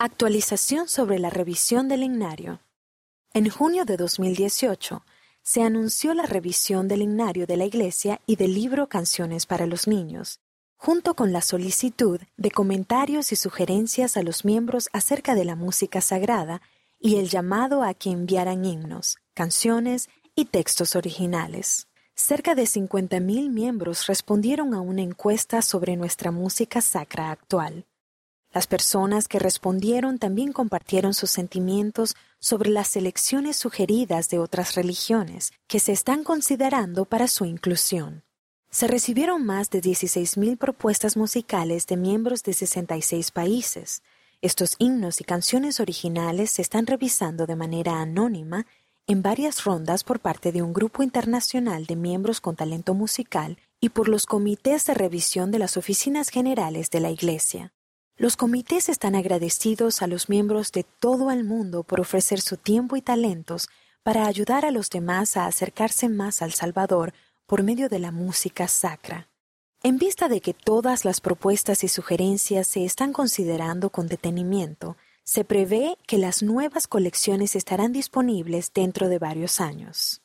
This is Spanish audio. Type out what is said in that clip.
Actualización sobre la revisión del himnario. En junio de 2018, se anunció la revisión del himnario de la Iglesia y del libro Canciones para los Niños, junto con la solicitud de comentarios y sugerencias a los miembros acerca de la música sagrada y el llamado a que enviaran himnos, canciones y textos originales. Cerca de 50.000 miembros respondieron a una encuesta sobre nuestra música sacra actual. Las personas que respondieron también compartieron sus sentimientos sobre las selecciones sugeridas de otras religiones que se están considerando para su inclusión. Se recibieron más de 16.000 propuestas musicales de miembros de 66 países. Estos himnos y canciones originales se están revisando de manera anónima en varias rondas por parte de un grupo internacional de miembros con talento musical y por los comités de revisión de las oficinas generales de la Iglesia. Los comités están agradecidos a los miembros de todo el mundo por ofrecer su tiempo y talentos para ayudar a los demás a acercarse más al Salvador por medio de la música sacra. En vista de que todas las propuestas y sugerencias se están considerando con detenimiento, se prevé que las nuevas colecciones estarán disponibles dentro de varios años.